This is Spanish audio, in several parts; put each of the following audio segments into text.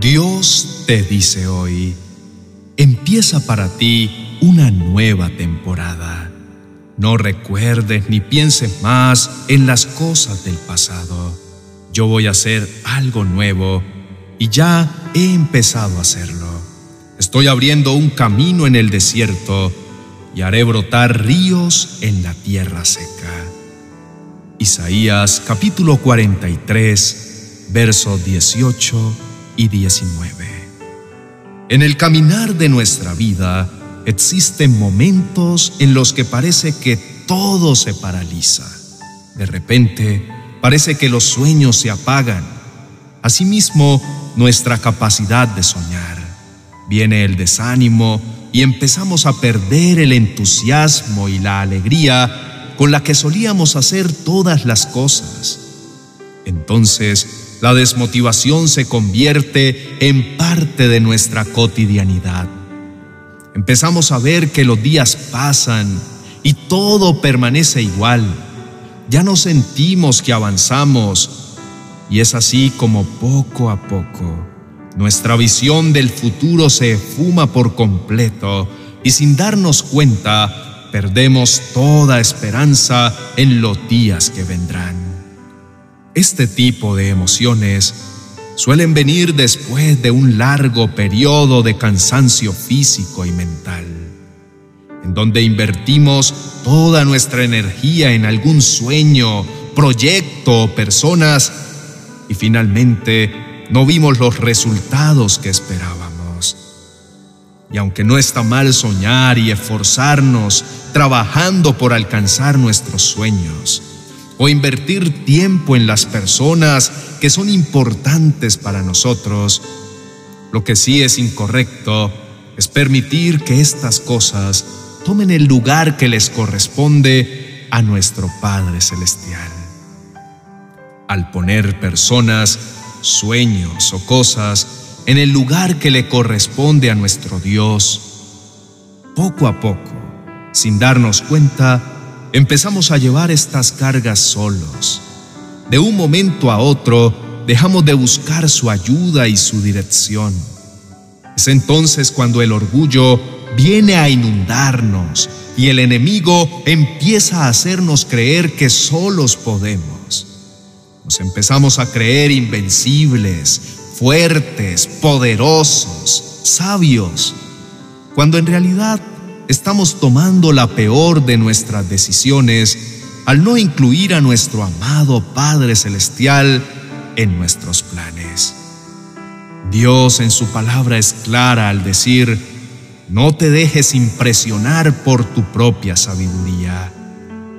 Dios te dice hoy, empieza para ti una nueva temporada. No recuerdes ni pienses más en las cosas del pasado. Yo voy a hacer algo nuevo y ya he empezado a hacerlo. Estoy abriendo un camino en el desierto y haré brotar ríos en la tierra seca. Isaías capítulo 43, versos 18 y 19. En el caminar de nuestra vida existen momentos en los que parece que todo se paraliza. De repente, parece que los sueños se apagan. Asimismo, nuestra capacidad de soñar. Viene el desánimo y empezamos a perder el entusiasmo y la alegría con la que solíamos hacer todas las cosas. Entonces, la desmotivación se convierte en parte de nuestra cotidianidad. Empezamos a ver que los días pasan y todo permanece igual. Ya no sentimos que avanzamos y es así como poco a poco nuestra visión del futuro se fuma por completo y sin darnos cuenta perdemos toda esperanza en los días que vendrán. Este tipo de emociones suelen venir después de un largo periodo de cansancio físico y mental, en donde invertimos toda nuestra energía en algún sueño, proyecto o personas y finalmente no vimos los resultados que esperábamos. Y aunque no está mal soñar y esforzarnos trabajando por alcanzar nuestros sueños, o invertir tiempo en las personas que son importantes para nosotros, lo que sí es incorrecto es permitir que estas cosas tomen el lugar que les corresponde a nuestro Padre Celestial. Al poner personas sueños o cosas en el lugar que le corresponde a nuestro Dios, poco a poco, sin darnos cuenta, empezamos a llevar estas cargas solos. De un momento a otro, dejamos de buscar su ayuda y su dirección. Es entonces cuando el orgullo viene a inundarnos y el enemigo empieza a hacernos creer que solos podemos. Nos empezamos a creer invencibles, fuertes, poderosos, sabios, cuando en realidad estamos tomando la peor de nuestras decisiones al no incluir a nuestro amado Padre Celestial en nuestros planes. Dios en su palabra es clara al decir, no te dejes impresionar por tu propia sabiduría.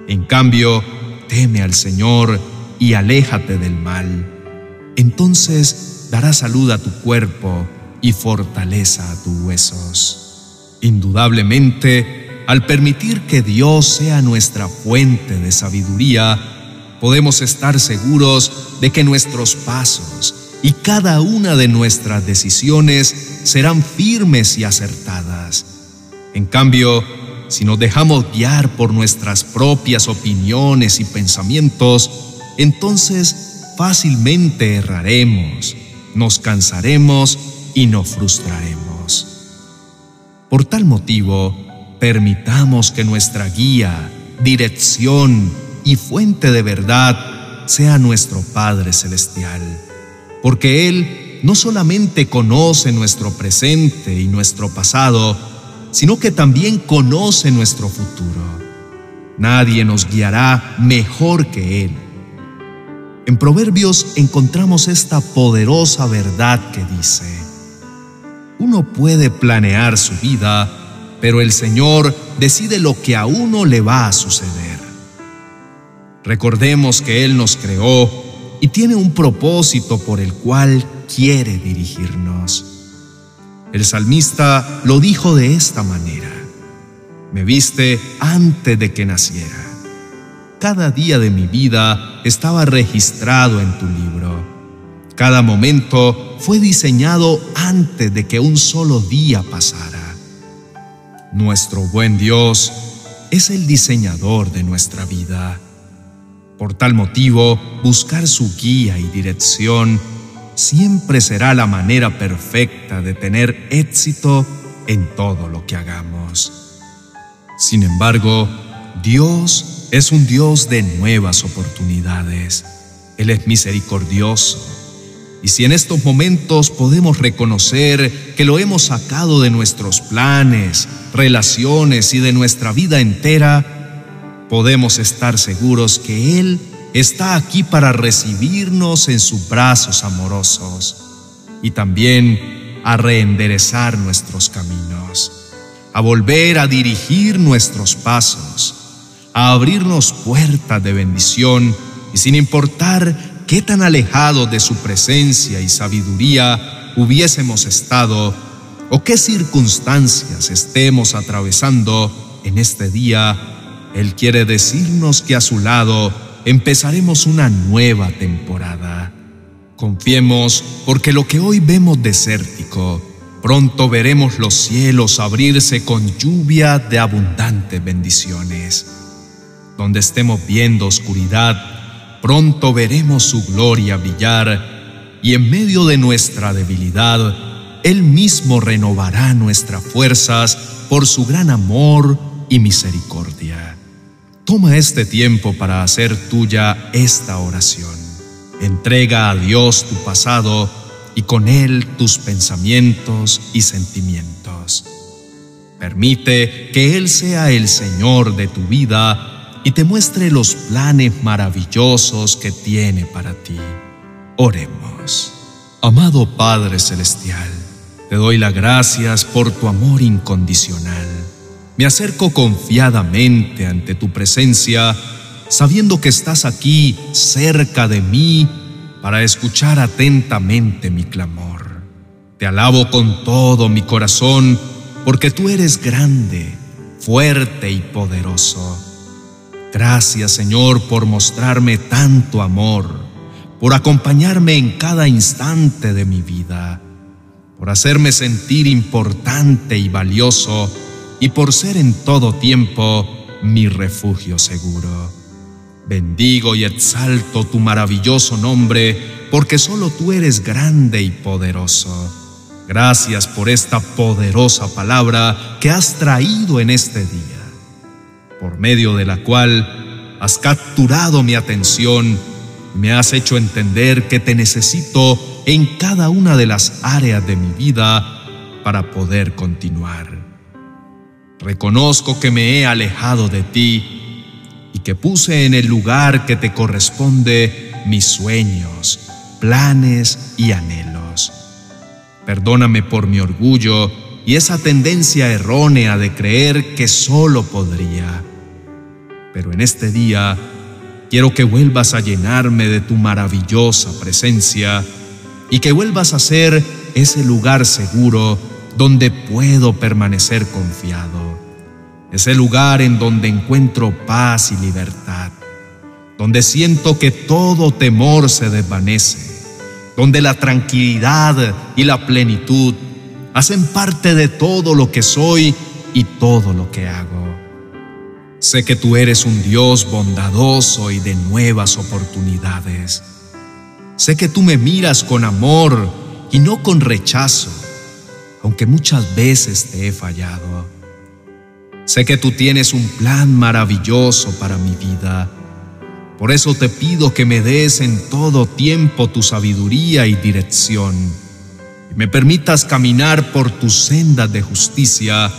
En cambio, teme al Señor y aléjate del mal. Entonces dará salud a tu cuerpo y fortaleza a tus huesos. Indudablemente, al permitir que Dios sea nuestra fuente de sabiduría, podemos estar seguros de que nuestros pasos y cada una de nuestras decisiones serán firmes y acertadas. En cambio, si nos dejamos guiar por nuestras propias opiniones y pensamientos, entonces fácilmente erraremos, nos cansaremos y nos frustraremos. Por tal motivo, permitamos que nuestra guía, dirección y fuente de verdad sea nuestro Padre Celestial, porque Él no solamente conoce nuestro presente y nuestro pasado, sino que también conoce nuestro futuro. Nadie nos guiará mejor que Él. En Proverbios encontramos esta poderosa verdad que dice, uno puede planear su vida, pero el Señor decide lo que a uno le va a suceder. Recordemos que Él nos creó y tiene un propósito por el cual quiere dirigirnos. El salmista lo dijo de esta manera, me viste antes de que naciera cada día de mi vida estaba registrado en tu libro. Cada momento fue diseñado antes de que un solo día pasara. Nuestro buen Dios es el diseñador de nuestra vida. Por tal motivo, buscar su guía y dirección siempre será la manera perfecta de tener éxito en todo lo que hagamos. Sin embargo, Dios es un Dios de nuevas oportunidades. Él es misericordioso. Y si en estos momentos podemos reconocer que lo hemos sacado de nuestros planes, relaciones y de nuestra vida entera, podemos estar seguros que Él está aquí para recibirnos en sus brazos amorosos y también a reenderezar nuestros caminos, a volver a dirigir nuestros pasos, a abrirnos puertas de bendición y sin importar qué tan alejados de su presencia y sabiduría hubiésemos estado o qué circunstancias estemos atravesando en este día, Él quiere decirnos que a su lado empezaremos una nueva temporada. Confiemos porque lo que hoy vemos desértico, pronto veremos los cielos abrirse con lluvia de abundantes bendiciones. Donde estemos viendo oscuridad, pronto veremos su gloria brillar y en medio de nuestra debilidad, Él mismo renovará nuestras fuerzas por su gran amor y misericordia. Toma este tiempo para hacer tuya esta oración. Entrega a Dios tu pasado y con Él tus pensamientos y sentimientos. Permite que Él sea el Señor de tu vida y te muestre los planes maravillosos que tiene para ti. Oremos. Amado Padre Celestial, te doy las gracias por tu amor incondicional me acerco confiadamente ante tu presencia, sabiendo que estás aquí cerca de mí para escuchar atentamente mi clamor. Te alabo con todo mi corazón, porque tú eres grande, fuerte y poderoso. Gracias Señor por mostrarme tanto amor, por acompañarme en cada instante de mi vida, por hacerme sentir importante y valioso, y por ser en todo tiempo mi refugio seguro. Bendigo y exalto tu maravilloso nombre, porque solo tú eres grande y poderoso. Gracias por esta poderosa palabra que has traído en este día, por medio de la cual has capturado mi atención me has hecho entender que te necesito en cada una de las áreas de mi vida para poder continuar. Reconozco que me he alejado de ti y que puse en el lugar que te corresponde mis sueños, planes y anhelos. Perdóname por mi orgullo y esa tendencia errónea de creer que solo podría. Pero en este día quiero que vuelvas a llenarme de tu maravillosa presencia y que vuelvas a ser ese lugar seguro donde puedo permanecer confiado es el lugar en donde encuentro paz y libertad, donde siento que todo temor se desvanece, donde la tranquilidad y la plenitud hacen parte de todo lo que soy y todo lo que hago. Sé que tú eres un Dios bondadoso y de nuevas oportunidades. Sé que tú me miras con amor y no con rechazo, aunque muchas veces te he fallado. Sé que tú tienes un plan maravilloso para mi vida. Por eso te pido que me des en todo tiempo tu sabiduría y dirección, y me permitas caminar por tus sendas de justicia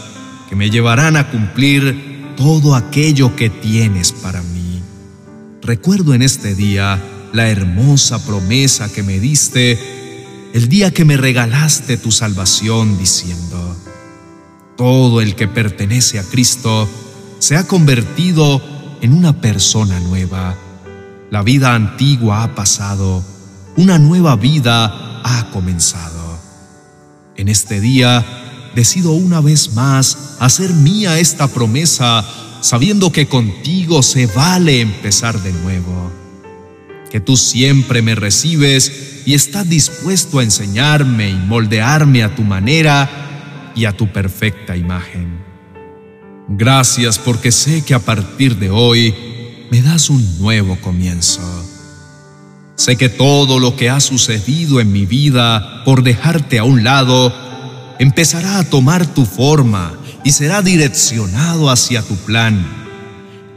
que me llevarán a cumplir todo aquello que tienes para mí. Recuerdo en este día la hermosa promesa que me diste el día que me regalaste tu salvación diciendo, todo el que pertenece a Cristo se ha convertido en una persona nueva. La vida antigua ha pasado, una nueva vida ha comenzado. En este día decido una vez más hacer mía esta promesa, sabiendo que contigo se vale empezar de nuevo, que tú siempre me recibes y estás dispuesto a enseñarme y moldearme a tu manera y a tu perfecta imagen. Gracias porque sé que a partir de hoy me das un nuevo comienzo. Sé que todo lo que ha sucedido en mi vida por dejarte a un lado empezará a tomar tu forma y será direccionado hacia tu plan.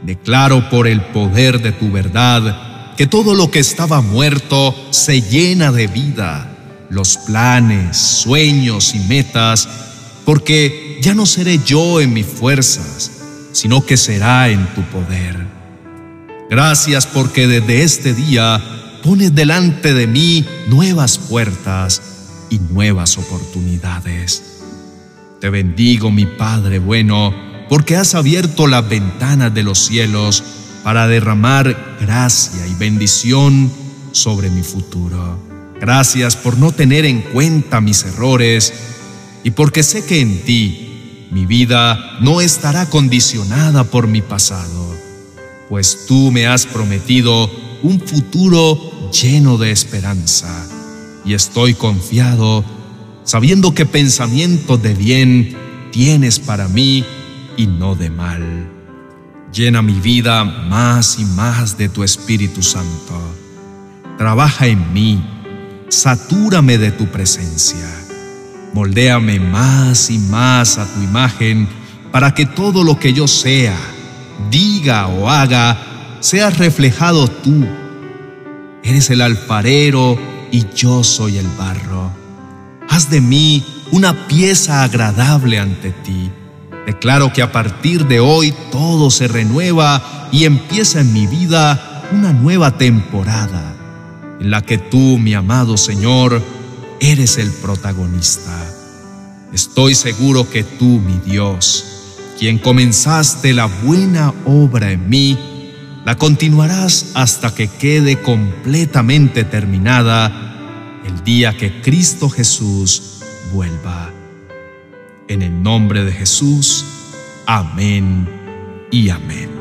Declaro por el poder de tu verdad que todo lo que estaba muerto se llena de vida, los planes, sueños y metas, porque ya no seré yo en mis fuerzas, sino que será en tu poder. Gracias porque desde este día pones delante de mí nuevas puertas y nuevas oportunidades. Te bendigo, mi Padre bueno, porque has abierto las ventanas de los cielos para derramar gracia y bendición sobre mi futuro. Gracias por no tener en cuenta mis errores y porque sé que en ti mi vida no estará condicionada por mi pasado, pues tú me has prometido un futuro lleno de esperanza y estoy confiado sabiendo que pensamientos de bien tienes para mí y no de mal. Llena mi vida más y más de tu Espíritu Santo. Trabaja en mí, satúrame de tu presencia. Moldéame más y más a tu imagen para que todo lo que yo sea, diga o haga, sea reflejado tú. Eres el alfarero y yo soy el barro. Haz de mí una pieza agradable ante ti. Declaro que a partir de hoy todo se renueva y empieza en mi vida una nueva temporada en la que tú, mi amado Señor, eres el protagonista. Estoy seguro que tú, mi Dios, quien comenzaste la buena obra en mí, la continuarás hasta que quede completamente terminada el día que Cristo Jesús vuelva. En el nombre de Jesús, amén y amén.